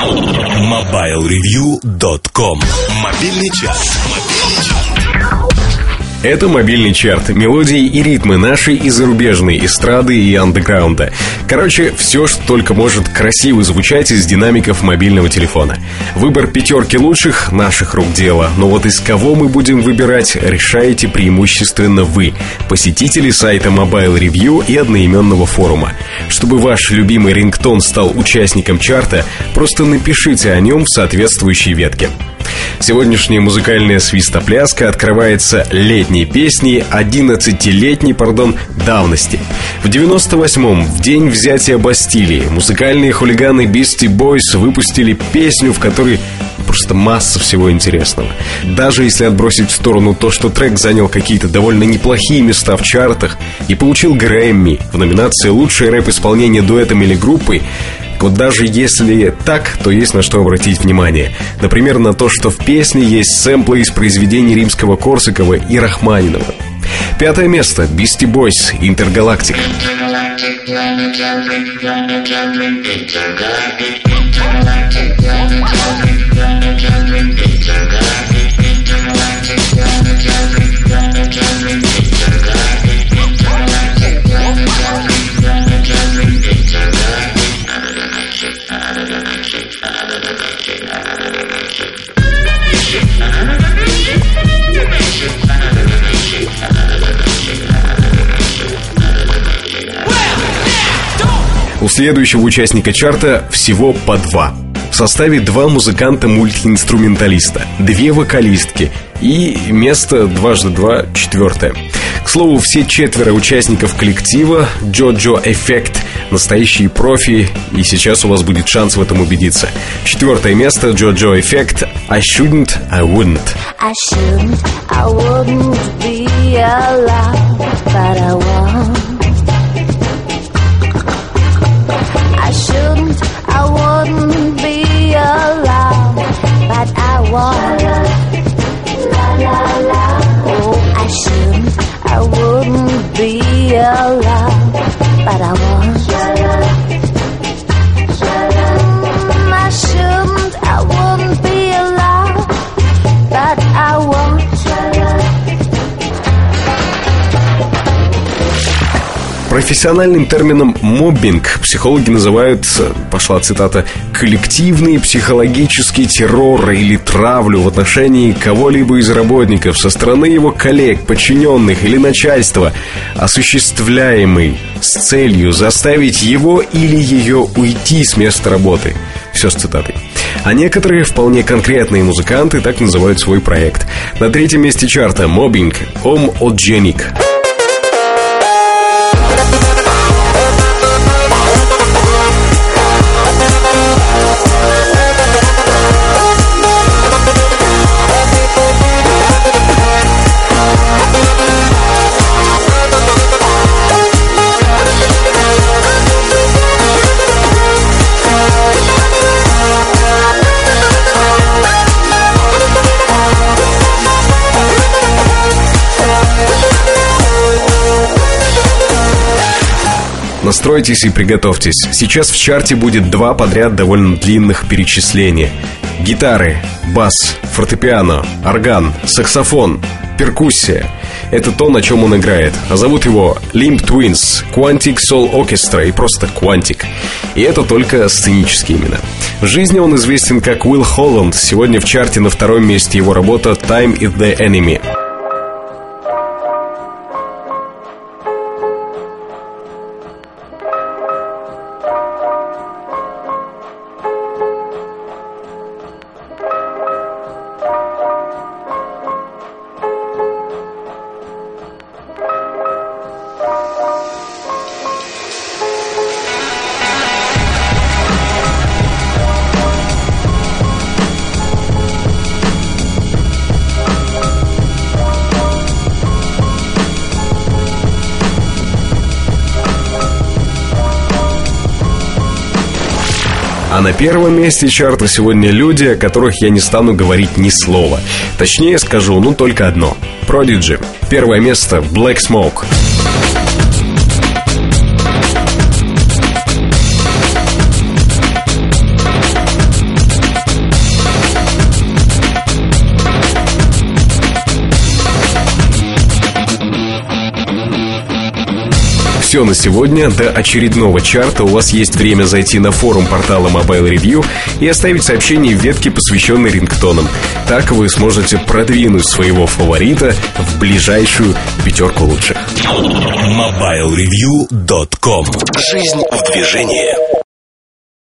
MobileReview.com Мобильный час. Это мобильный чарт, мелодии и ритмы нашей и зарубежной эстрады и андеграунда. Короче, все, что только может красиво звучать из динамиков мобильного телефона. Выбор пятерки лучших – наших рук дело. Но вот из кого мы будем выбирать, решаете преимущественно вы, посетители сайта Mobile Review и одноименного форума. Чтобы ваш любимый рингтон стал участником чарта, просто напишите о нем в соответствующей ветке. Сегодняшняя музыкальная свистопляска открывается летней песней 11-летней, пардон, давности. В 98-м, в день взятия Бастилии, музыкальные хулиганы Beastie Boys выпустили песню, в которой просто масса всего интересного. Даже если отбросить в сторону то, что трек занял какие-то довольно неплохие места в чартах и получил Грэмми в номинации «Лучшее рэп-исполнение дуэтом или группой», вот даже если так, то есть на что обратить внимание. Например, на то, что в песне есть сэмплы из произведений римского Корсакова и Рахманинова. Пятое место. Beastie Boys. Интергалактик. Intergalactic, следующего участника чарта всего по два. В составе два музыканта-мультиинструменталиста, две вокалистки и место дважды два четвертое. К слову, все четверо участников коллектива Джоджо Эффект настоящие профи, и сейчас у вас будет шанс в этом убедиться. Четвертое место Джоджо Эффект I shouldn't, I wouldn't. I shouldn't, I wouldn't be allowed, but I won't. Shouldn't, I wouldn't be allowed, but I won't. Oh, I shouldn't, I wouldn't be allowed, but I won't. Mm, I shouldn't, I wouldn't be allowed, but I won't. Профессиональным термином «моббинг» психологи называют, пошла цитата, «коллективный психологический террор или травлю в отношении кого-либо из работников со стороны его коллег, подчиненных или начальства, осуществляемый с целью заставить его или ее уйти с места работы». Все с цитатой. А некоторые вполне конкретные музыканты так называют свой проект. На третьем месте чарта «Моббинг» «Ом Одженик». Настройтесь и приготовьтесь. Сейчас в чарте будет два подряд довольно длинных перечисления. Гитары, бас, фортепиано, орган, саксофон, перкуссия. Это то, на чем он играет. А зовут его Limp Twins, Quantic Soul Orchestra и просто Quantic. И это только сценические имена. В жизни он известен как Уилл Холланд. Сегодня в чарте на втором месте его работа Time is the Enemy. А на первом месте чарта сегодня люди, о которых я не стану говорить ни слова. Точнее скажу, ну только одно. Prodigy. Первое место Black Smoke. Все на сегодня. До очередного чарта у вас есть время зайти на форум портала Mobile Review и оставить сообщение в ветке, посвященной рингтонам. Так вы сможете продвинуть своего фаворита в ближайшую пятерку лучших. MobileReview.com Жизнь в движении